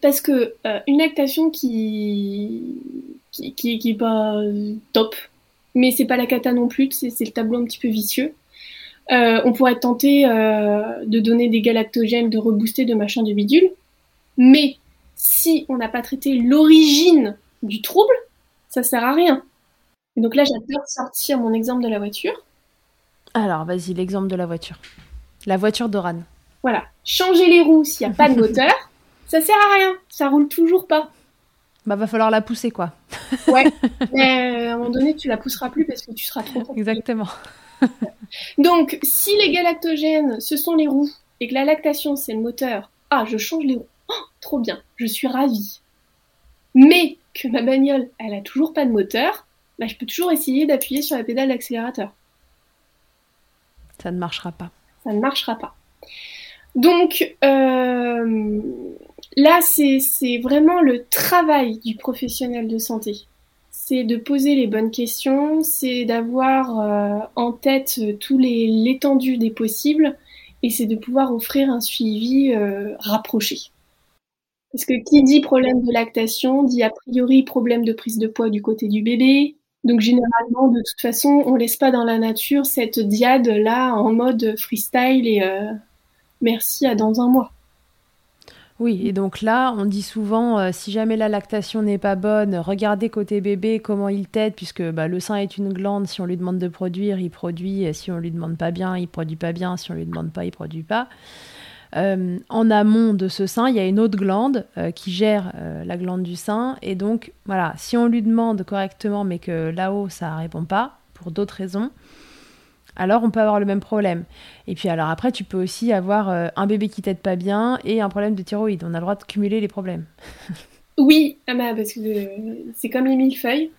Parce que euh, une lactation qui qui, qui, est pas top, mais c'est pas la cata non plus, c'est le tableau un petit peu vicieux. Euh, on pourrait euh, de donner des galactogènes, de rebooster, de machin, de bidule. Mais si on n'a pas traité l'origine du trouble, ça sert à rien. Et donc là, j'adore sortir mon exemple de la voiture. Alors, vas-y, l'exemple de la voiture. La voiture d'Oran. Voilà. Changer les roues s'il n'y a pas de [LAUGHS] moteur, ça sert à rien. Ça roule toujours pas. Bah, va falloir la pousser, quoi. ouais. [LAUGHS] Mais euh, à un moment donné, tu la pousseras plus parce que tu seras trop. Exactement. [LAUGHS] Donc, si les galactogènes, ce sont les roues, et que la lactation, c'est le moteur, ah, je change les roues. Oh, trop bien. Je suis ravie. Mais que ma bagnole, elle a toujours pas de moteur, bah, je peux toujours essayer d'appuyer sur la pédale d'accélérateur. Ça ne marchera pas ça ne marchera pas. Donc euh, là, c'est vraiment le travail du professionnel de santé. C'est de poser les bonnes questions, c'est d'avoir euh, en tête tous les l'étendue des possibles et c'est de pouvoir offrir un suivi euh, rapproché. Parce que qui dit problème de lactation dit a priori problème de prise de poids du côté du bébé, donc généralement, de toute façon, on laisse pas dans la nature cette diade là en mode freestyle et euh, merci à dans un mois. Oui, et donc là, on dit souvent, euh, si jamais la lactation n'est pas bonne, regardez côté bébé comment il t'aide, puisque bah, le sein est une glande, si on lui demande de produire, il produit, et si on lui demande pas bien, il produit pas bien, si on lui demande pas, il produit pas. Euh, en amont de ce sein, il y a une autre glande euh, qui gère euh, la glande du sein. Et donc, voilà, si on lui demande correctement, mais que là-haut, ça répond pas, pour d'autres raisons, alors on peut avoir le même problème. Et puis alors après, tu peux aussi avoir un bébé qui t'aide pas bien et un problème de thyroïde. On a le droit de cumuler les problèmes. [LAUGHS] oui, parce que c'est comme les millefeuilles,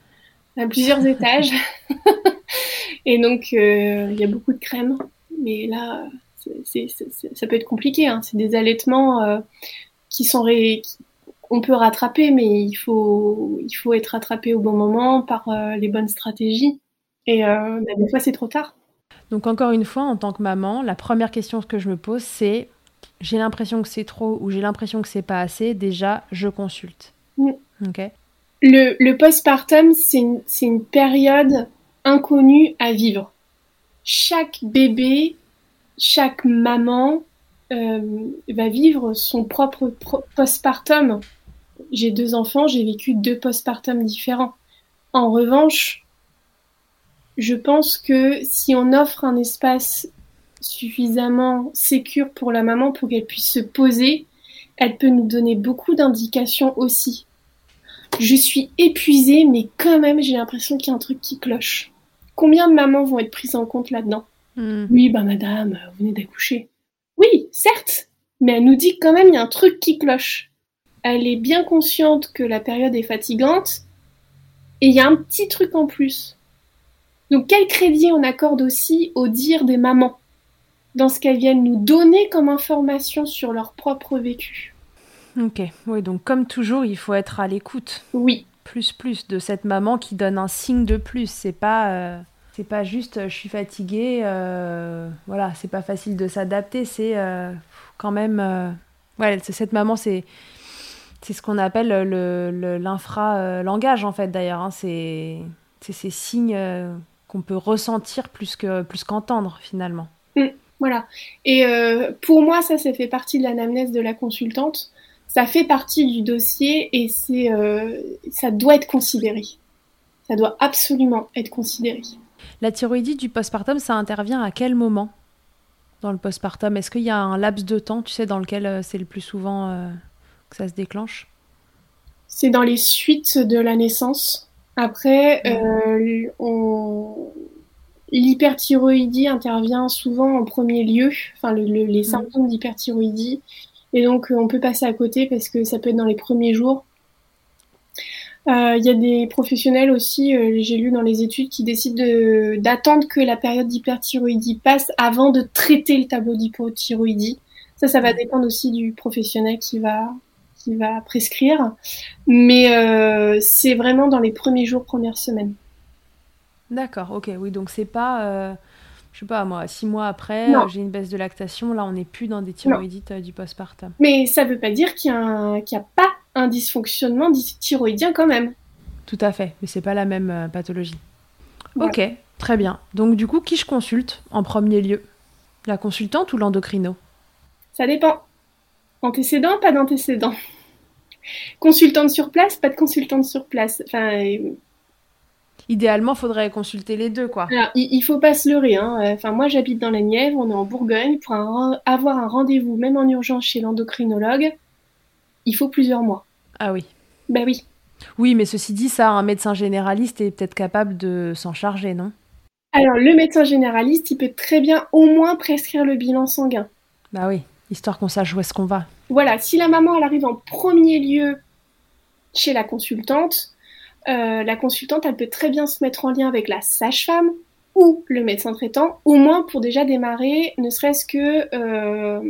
à plusieurs [LAUGHS] étages. [LAUGHS] et donc, il y a beaucoup de crème. Mais là, ça peut être compliqué. Hein. C'est des allaitements qui sont ré... on peut rattraper, mais il faut, il faut être rattrapé au bon moment par les bonnes stratégies. Et bah, des fois, c'est trop tard. Donc encore une fois, en tant que maman, la première question que je me pose, c'est j'ai l'impression que c'est trop ou j'ai l'impression que c'est pas assez. Déjà, je consulte. Mm. Le, le postpartum, c'est une, une période inconnue à vivre. Chaque bébé, chaque maman euh, va vivre son propre postpartum. J'ai deux enfants, j'ai vécu deux postpartums différents. En revanche, je pense que si on offre un espace suffisamment sécure pour la maman pour qu'elle puisse se poser, elle peut nous donner beaucoup d'indications aussi. Je suis épuisée, mais quand même, j'ai l'impression qu'il y a un truc qui cloche. Combien de mamans vont être prises en compte là-dedans? Hmm. Oui, bah madame, vous venez d'accoucher. Oui, certes, mais elle nous dit quand même il y a un truc qui cloche. Elle est bien consciente que la période est fatigante, et il y a un petit truc en plus. Donc quel crédit on accorde aussi au dire des mamans dans ce qu'elles viennent nous donner comme information sur leur propre vécu? Ok, oui, donc comme toujours, il faut être à l'écoute. Oui. Plus, plus de cette maman qui donne un signe de plus. C'est pas, euh, c'est pas juste euh, je suis fatiguée, euh, voilà, c'est pas facile de s'adapter. C'est quand même, ouais, cette maman, c'est, ce qu'on appelle le, l'infra-langage en fait d'ailleurs. Hein. c'est, ces signes qu'on peut ressentir plus que plus qu'entendre finalement. Mm. Voilà. Et euh, pour moi, ça, ça fait partie de l'anamnèse de la consultante. Ça fait partie du dossier et euh, ça doit être considéré. Ça doit absolument être considéré. La thyroïdite du postpartum, ça intervient à quel moment dans le postpartum? Est-ce qu'il y a un laps de temps, tu sais, dans lequel euh, c'est le plus souvent que ça se déclenche? C'est dans les suites de la naissance. Après, on, L'hyperthyroïdie intervient souvent en premier lieu, enfin les mm. symptômes d'hyperthyroïdie, et donc euh, on peut passer à côté parce que ça peut être dans les premiers jours. Euh, il y a des professionnels aussi, euh, j'ai lu dans les études, qui décident d'attendre que la période d'hyperthyroïdie passe avant de traiter le tableau d'hypothyroïdie. Ça, ça va mm. dépendre aussi du professionnel qui va qui va prescrire, mais c'est vraiment dans les premiers jours, premières semaines. D'accord, ok, oui, donc c'est pas, euh, je sais pas moi, six mois après, euh, j'ai une baisse de lactation, là on n'est plus dans des thyroïdites euh, du postpartum. Mais ça veut pas dire qu'il n'y a, pas un dysfonctionnement thyroïdien quand même. Tout à fait, mais c'est pas la même pathologie. Ok, très bien. Donc du coup, qui je consulte en premier lieu? La consultante ou l'endocrino? Ça dépend. Antécédent, pas d'antécédent. [LAUGHS] Consultante sur place, pas de consultante sur place. Enfin, Idéalement, faudrait consulter les deux, quoi. Alors, il, faut pas se leurrer. Hein. Enfin, moi, j'habite dans la Nièvre, on est en Bourgogne. Pour avoir un rendez-vous, même en urgence chez l'endocrinologue, il faut plusieurs mois. Ah oui. Ben oui. Oui, mais ceci dit, ça, un médecin généraliste est peut-être capable de s'en charger, non? Alors, le médecin généraliste, il peut très bien au moins prescrire le bilan sanguin. Bah oui, histoire qu'on sache où est-ce qu'on va. Voilà, si la maman, elle arrive en premier lieu chez la consultante, euh, la consultante, elle peut très bien se mettre en lien avec la sage-femme ou le médecin traitant, au moins pour déjà démarrer, ne serait-ce que euh,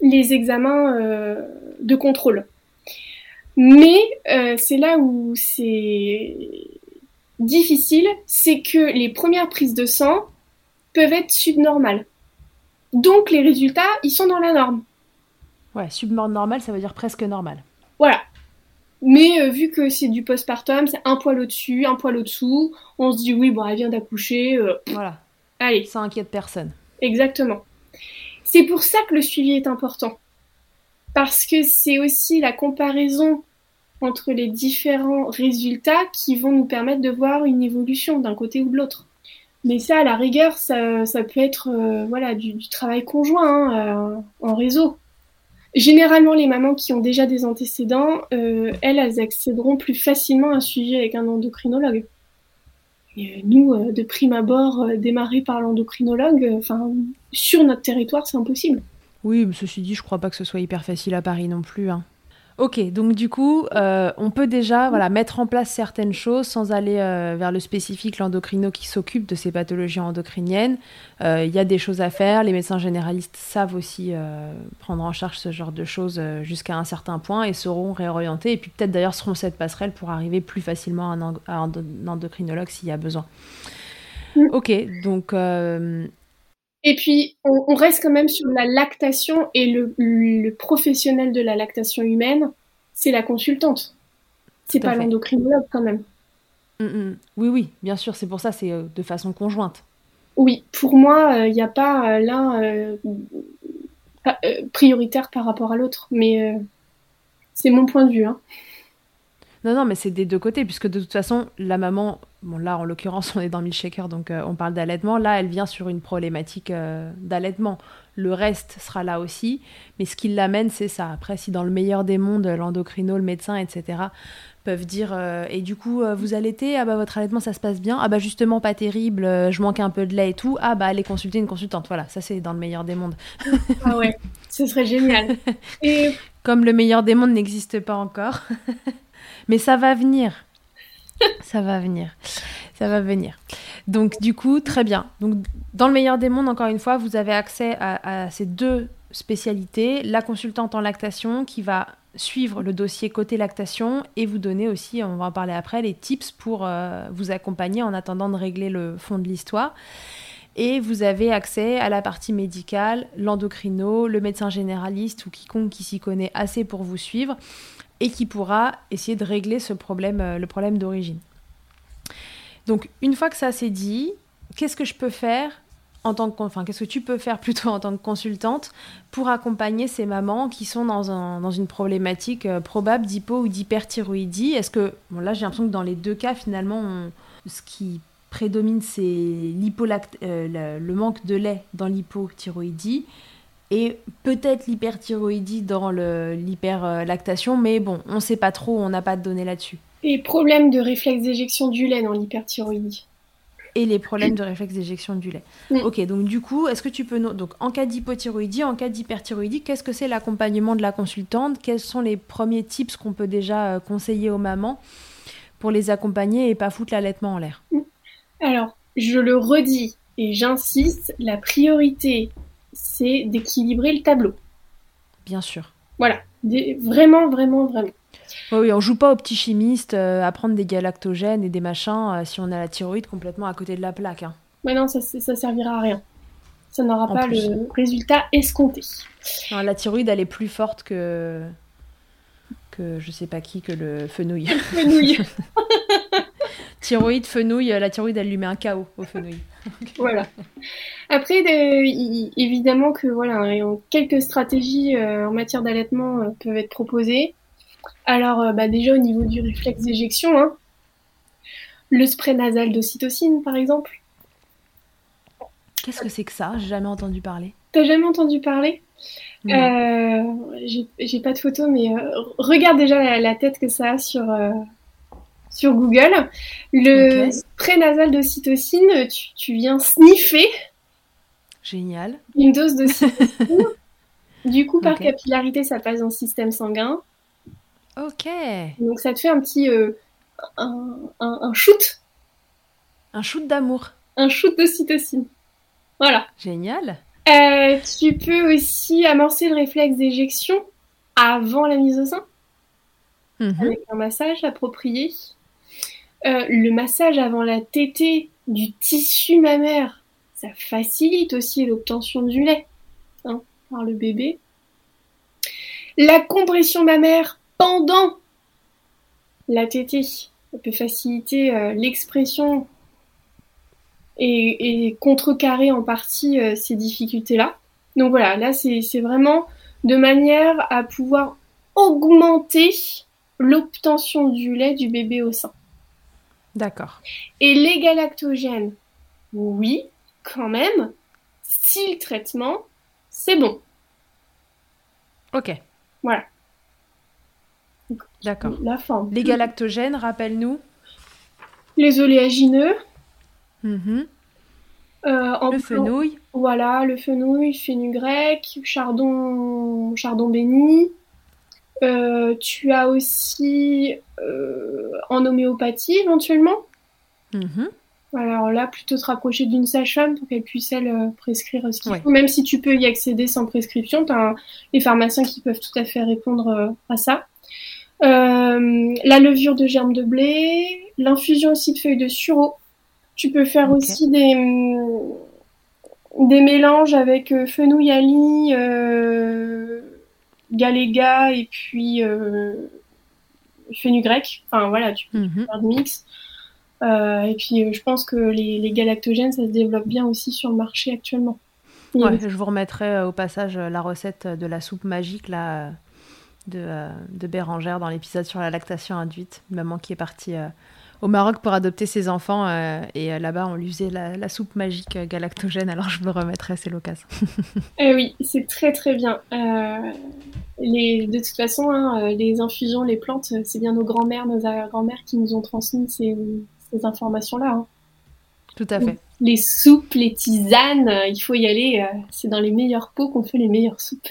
les examens euh, de contrôle. Mais c'est là où c'est difficile, c'est que les premières prises de sang peuvent être subnormales. Donc les résultats, ils sont dans la norme. Ouais, subnormal, ça veut dire presque normal. Voilà. Mais euh, vu que c'est du postpartum, c'est un poil au-dessus, un poil au-dessous, on se dit oui, bon, elle vient d'accoucher. Euh, voilà. Allez. Ça inquiète personne. Exactement. C'est pour ça que le suivi est important. Parce que c'est aussi la comparaison entre les différents résultats qui vont nous permettre de voir une évolution d'un côté ou de l'autre. Mais ça, à la rigueur, ça, peut être euh, voilà du, travail conjoint hein, en réseau. Généralement, les mamans qui ont déjà des antécédents, euh, elles, elles accéderont plus facilement à un suivi avec un endocrinologue. Euh, nous, euh, de prime abord, démarrer par l'endocrinologue, enfin, sur notre territoire, c'est impossible. Oui, mais ceci dit, je crois pas que ce soit hyper facile à Paris non plus. Hein. Ok, donc du coup, euh, on peut déjà voilà, mettre en place certaines choses sans aller euh, vers le spécifique, l'endocrino qui s'occupe de ces pathologies endocriniennes. Euh, il y a des choses à faire, les médecins généralistes savent aussi prendre en charge ce genre de choses jusqu'à un certain point et seront réorientés, et puis peut-être d'ailleurs seront cette passerelle pour arriver plus facilement à un, endocrinologue s'il y a besoin. Mm. Ok, donc et puis, on, reste quand même sur la lactation et le, professionnel de la lactation humaine, c'est la consultante. C'est pas l'endocrinologue quand même. Mm, mm. Oui, oui, bien sûr, c'est pour ça, c'est euh, de façon conjointe. Oui, pour moi, il euh, n'y a pas euh, l'un prioritaire par rapport à l'autre, mais c'est mon point de vue. Hein. Non, non, mais c'est des deux côtés, puisque de toute façon, la maman, bon là en l'occurrence [LAUGHS] on est dans Milkshaker, donc euh, on parle d'allaitement, là elle vient sur une problématique euh, d'allaitement. Le reste sera là aussi, mais ce qui l'amène c'est ça. Après, si dans le meilleur des mondes, l'endocrino, le médecin, etc., peuvent dire euh, et du coup vous allaitez? Ah bah votre allaitement ça se passe bien. Ah bah justement pas terrible. Je manque un peu de lait et tout. Ah bah allez consulter une consultante. Voilà ça c'est dans le meilleur des mondes. [LAUGHS] Ah ouais ce serait génial. Et [LAUGHS] comme le meilleur des mondes n'existe pas encore. Mais ça va venir. [LAUGHS] ça va venir. Ça va venir. Donc, du coup, très bien. Donc, dans le meilleur des mondes, encore une fois, vous avez accès à, ces deux spécialités. La consultante en lactation qui va suivre le dossier côté lactation et vous donner aussi, on va en parler après, les tips pour euh, vous accompagner en attendant de régler le fond de l'histoire. Et vous avez accès à la partie médicale, l'endocrino, le médecin généraliste ou quiconque qui s'y connaît assez pour vous suivre et qui pourra essayer de régler ce problème, euh, le problème d'origine. Donc une fois que ça c'est dit, qu'est-ce que je peux faire en tant que, enfin, qu'est-ce que tu peux faire plutôt en tant que consultante pour accompagner ces mamans qui sont dans, un, dans une problématique euh, probable d'hypo ou d'hyperthyroïdie? Est-ce que, bon là j'ai l'impression que dans les deux cas finalement, ce qui prédomine c'est euh, le manque de lait dans l'hypothyroïdie et peut-être l'hyperthyroïdie dans l'hyperlactation, mais bon, on ne sait pas trop, on n'a pas de données là-dessus. Et problème de réflexe d'éjection du lait dans l'hyperthyroïdie. Et les problèmes de réflexe d'éjection du lait. Ok, donc du coup, est-ce que tu peux... Donc en cas d'hypothyroïdie, en cas d'hyperthyroïdie, qu'est-ce que c'est l'accompagnement de la consultante? Quels sont les premiers tips qu'on peut déjà euh, conseiller aux mamans pour les accompagner et pas foutre l'allaitement en l'air? Alors, je le redis et j'insiste, la priorité c'est d'équilibrer le tableau. Bien sûr. Voilà, vraiment, vraiment, vraiment. Oui, on joue pas au petit chimiste euh, à prendre des galactogènes et des machins euh, si on a la thyroïde complètement à côté de la plaque. Hein. non, ça, ça servira à rien. Ça n'aura pas le résultat escompté. la thyroïde, elle est plus forte que que je sais pas qui, que le fenouil. fenouil. [LAUGHS] thyroïde, fenouil, la thyroïde, elle lui met un chaos au fenouil. [LAUGHS] voilà. Après, évidemment que voilà, quelques stratégies euh, en matière d'allaitement euh, peuvent être proposées. Alors, euh, bah, déjà au niveau du réflexe d'éjection, hein, le spray nasal d'ocytocine, par exemple. Qu'est-ce que c'est que ça? J'ai jamais entendu parler. T'as jamais entendu parler? J'ai pas de photo, mais regarde déjà la, tête que ça a sur sur Google. Le spray nasal d'ocytocine, tu, tu viens sniffer. Génial. Une dose de [LAUGHS] du coup, par capillarité, ça passe dans le système sanguin. Ok. Donc ça te fait un petit euh, un, shoot. Un shoot d'amour. Un shoot d'ocytocine. Voilà. Génial. Euh, tu peux aussi amorcer le réflexe d'éjection avant la mise au sein. Mhm. Avec un massage approprié. Euh, le massage avant la tétée du tissu mammaire, ça facilite aussi l'obtention du lait hein, par le bébé. La compression mammaire pendant la tétée, ça peut faciliter euh, l'expression et, contrecarrer en partie euh, ces difficultés-là. Donc voilà, là c'est vraiment de manière à pouvoir augmenter l'obtention du lait du bébé au sein. D'accord. Et les galactogènes, oui, quand même, si le traitement, c'est bon. Ok. Voilà. D'accord. La forme. Les galactogènes, rappelle-nous. Les oléagineux. Mm-hmm. Euh, le fenouil. Voilà, le fenouil, fenugrec, chardon, chardon béni. Tu as aussi en homéopathie éventuellement. Mhm. Alors là, plutôt te rapprocher d'une sage-femme pour qu'elle puisse, elle, euh, prescrire ce qu'il faut. Même si tu peux y accéder sans prescription, tu as les pharmaciens qui peuvent tout à fait répondre euh, à ça. Euh, la levure de germe de blé, l'infusion aussi de feuilles de sureau. Tu peux faire aussi des, des mélanges avec fenouil ali, galéga et puis fenugrec. Enfin voilà, tu peux mhm. faire des mix. Euh, et puis, euh, je pense que les, galactogènes, ça se développe bien aussi sur le marché actuellement. je vous remettrai euh, au passage la recette de la soupe magique là, de, de Bérangère dans l'épisode sur la lactation induite. Maman qui est partie au Maroc pour adopter ses enfants et là-bas on lui faisait la, soupe magique galactogène. Alors je vous le remettrai, c'est l'occasion. [LAUGHS] eh oui, c'est très très bien. les, de toute façon, hein, les infusions, les plantes, c'est bien nos grands-mères, nos arrière-grands-mères qui nous ont transmis ces, ces informations-là. Hein. Tout à fait. Les soupes, les tisanes, euh, il faut y aller. Euh, c'est dans les meilleurs pots qu'on fait les meilleures soupes.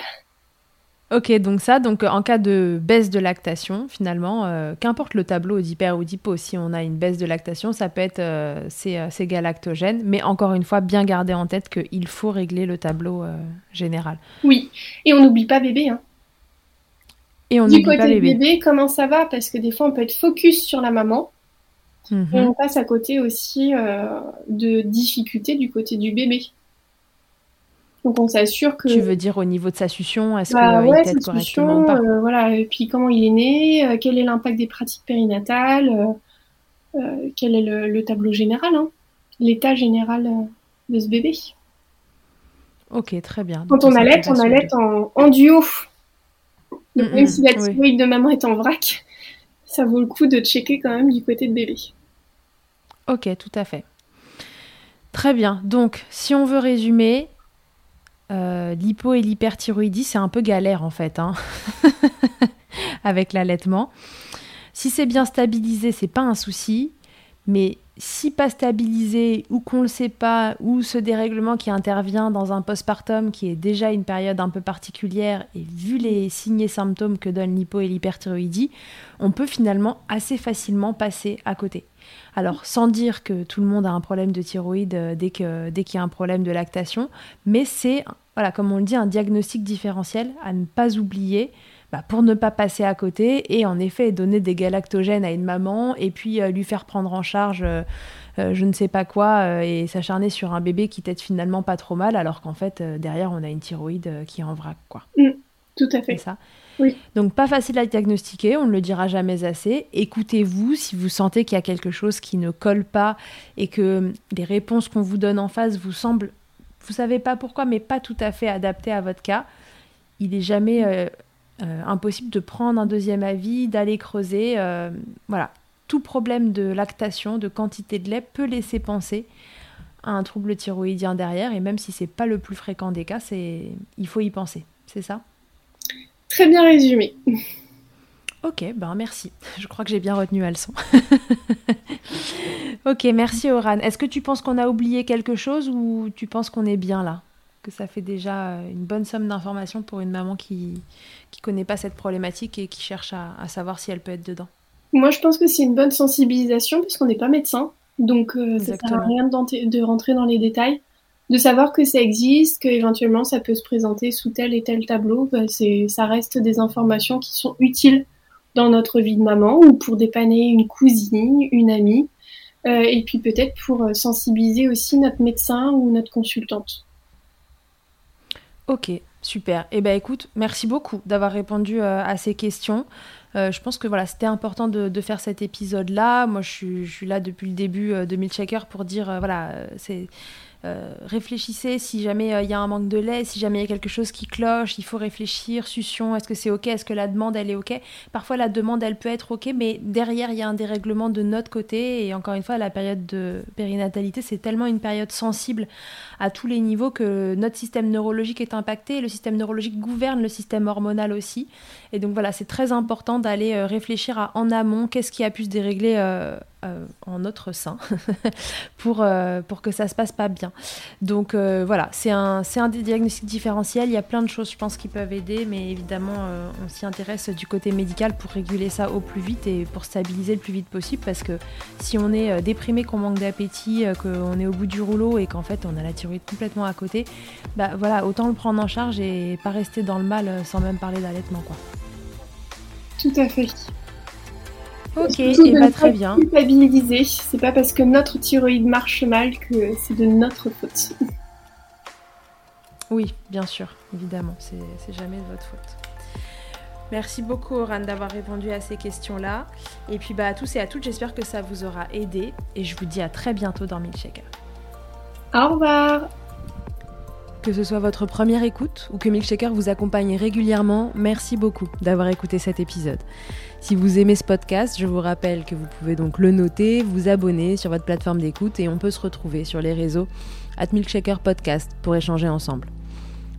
Ok, donc ça, donc en cas de baisse de lactation, finalement, euh, qu'importe le tableau d'hyper ou d'hypo, si on a une baisse de lactation, ça peut être ces, galactogènes, mais encore une fois, bien garder en tête qu'il faut régler le tableau général. Oui, et on n'oublie pas bébé. Hein. Et on n'oublie pas bébé. bébé. Comment ça va? Parce que des fois, on peut être focus sur la maman, et mhm. on passe à côté aussi euh, de difficultés du côté du bébé. Donc on s'assure que. Tu veux dire au niveau de sa succion, est-ce bah, qu'il ouais, correctement ou pas? euh, Voilà, et puis comment il est né, euh, quel est l'impact des pratiques périnatales, quel est le, tableau général, hein, l'état général de ce bébé. Ok, très bien. Quand on allait, on allait en, en, duo. Donc même si la thyroïde de maman est en vrac, ça vaut le coup de checker quand même du côté de bébé. Ok, tout à fait. Très bien. Donc, si on veut résumer, euh, l'hypo et l'hyperthyroïdie, c'est un peu galère en fait, hein [LAUGHS] avec l'allaitement. Si c'est bien stabilisé, c'est pas un souci, mais si pas stabilisé ou qu'on le sait pas, ou ce dérèglement qui intervient dans un postpartum qui est déjà une période un peu particulière, et vu les signes et symptômes que donnent l'hypo et l'hyperthyroïdie, on peut finalement assez facilement passer à côté. Alors, sans dire que tout le monde a un problème de thyroïde euh, dès qu'il dès qu'il y a un problème de lactation, mais c'est, voilà, comme on le dit, un diagnostic différentiel à ne pas oublier bah, pour ne pas passer à côté et en effet donner des galactogènes à une maman et puis euh, lui faire prendre en charge euh, je ne sais pas quoi et s'acharner sur un bébé qui t'aide finalement pas trop mal alors qu'en fait derrière on a une thyroïde qui est en vrac. Quoi. Mm, tout à fait. ça. Donc pas facile à diagnostiquer, on ne le dira jamais assez. Écoutez-vous si vous sentez qu'il y a quelque chose qui ne colle pas et que les réponses qu'on vous donne en face vous semblent, vous savez pas pourquoi, mais pas tout à fait adaptées à votre cas. Il est jamais euh, euh, impossible de prendre un deuxième avis, d'aller creuser. Euh, voilà, tout problème de lactation, de quantité de lait peut laisser penser à un trouble thyroïdien derrière. Et même si c'est pas le plus fréquent des cas, c'est il faut y penser. C'est ça? Très bien résumé. Ok, ben merci. Je crois que j'ai bien retenu la leçon. [LAUGHS] ok, merci Oran. Est-ce que tu penses qu'on a oublié quelque chose ou tu penses qu'on est bien là? Que ça fait déjà une bonne somme d'informations pour une maman qui qui connaît pas cette problématique et qui cherche à, savoir si elle peut être dedans? Moi, je pense que c'est une bonne sensibilisation puisqu'on n'est pas médecin. Donc, euh, ça sert à rien de rentrer dans les détails de savoir que ça existe, qu'éventuellement ça peut se présenter sous tel et tel tableau, bah, c'est, ça reste des informations qui sont utiles dans notre vie de maman ou pour dépanner une cousine, une amie, euh, et puis peut-être pour euh, sensibiliser aussi notre médecin ou notre consultante. Ok, super. Eh ben écoute, merci beaucoup d'avoir répondu euh, à ces questions. je pense que voilà, c'était important de, faire cet épisode-là. Moi, je suis, là depuis le début de Milkshaker pour dire, voilà, c'est euh, réfléchissez si jamais euh, il y a un manque de lait, si jamais il y a quelque chose qui cloche, il faut réfléchir, succion, est-ce que c'est ok, est-ce que la demande elle est ok. Parfois la demande elle peut être ok, mais derrière il y a un dérèglement de notre côté. Et encore une fois la période de périnatalité c'est tellement une période sensible à tous les niveaux que notre système neurologique est impacté, le système neurologique gouverne le système hormonal aussi et donc voilà c'est très important d'aller réfléchir à en amont qu'est-ce qui a pu se dérégler euh, en notre sein [LAUGHS] pour, euh, pour que ça se passe pas bien. Donc euh, voilà, c'est un, un diagnostic différentiel. Il y a plein de choses, je pense, qui peuvent aider, mais évidemment, on s'y intéresse du côté médical pour réguler ça au plus vite et pour stabiliser le plus vite possible. Parce que si on est déprimé, qu'on manque d'appétit, qu'on est au bout du rouleau et qu'en fait on a la thyroïde complètement à côté, bah voilà, autant le prendre en charge et pas rester dans le mal sans même parler d'allaitement, quoi. Tout à fait. Ok, et eh bah, très bien. Culpabiliser, c'est pas parce que notre thyroïde marche mal que c'est de notre faute. Oui, bien sûr, évidemment, c'est jamais de votre faute. Merci beaucoup, Oran, d'avoir répondu à ces questions-là. Et puis, bah, à tous et à toutes, j'espère que ça vous aura aidé. Et je vous dis à très bientôt dans Milkshaker. Au revoir que ce soit votre première écoute ou que Milkshaker vous accompagne régulièrement, merci beaucoup d'avoir écouté cet épisode. Si vous aimez ce podcast, je vous rappelle que vous pouvez donc le noter, vous abonner sur votre plateforme d'écoute et on peut se retrouver sur les réseaux at Milkshaker Podcast pour échanger ensemble.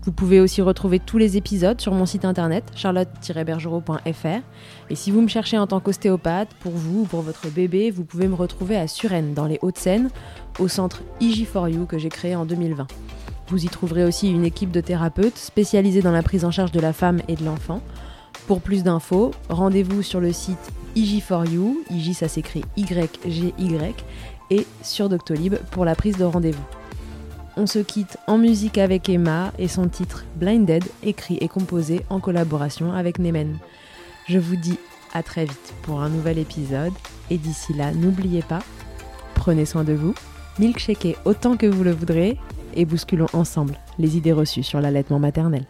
Vous pouvez aussi retrouver tous les épisodes sur mon site internet charlotte-bergerot.fr et si vous me cherchez en tant qu'ostéopathe, pour vous ou pour votre bébé, vous pouvez me retrouver à Suresnes dans les Hauts-de-Seine au centre IG4U que j'ai créé en 2020. Vous y trouverez aussi une équipe de thérapeutes spécialisés dans la prise en charge de la femme et de l'enfant. Pour plus d'infos, rendez-vous sur le site IG4U, IG ça s'écrit Y-G-Y, et sur Doctolib pour la prise de rendez-vous. On se quitte en musique avec Emma et son titre Blinded, écrit et composé en collaboration avec Nemen. Je vous dis à très vite pour un nouvel épisode, et d'ici là, n'oubliez pas, prenez soin de vous, milkshakez autant que vous le voudrez, et bousculons ensemble les idées reçues sur l'allaitement maternel.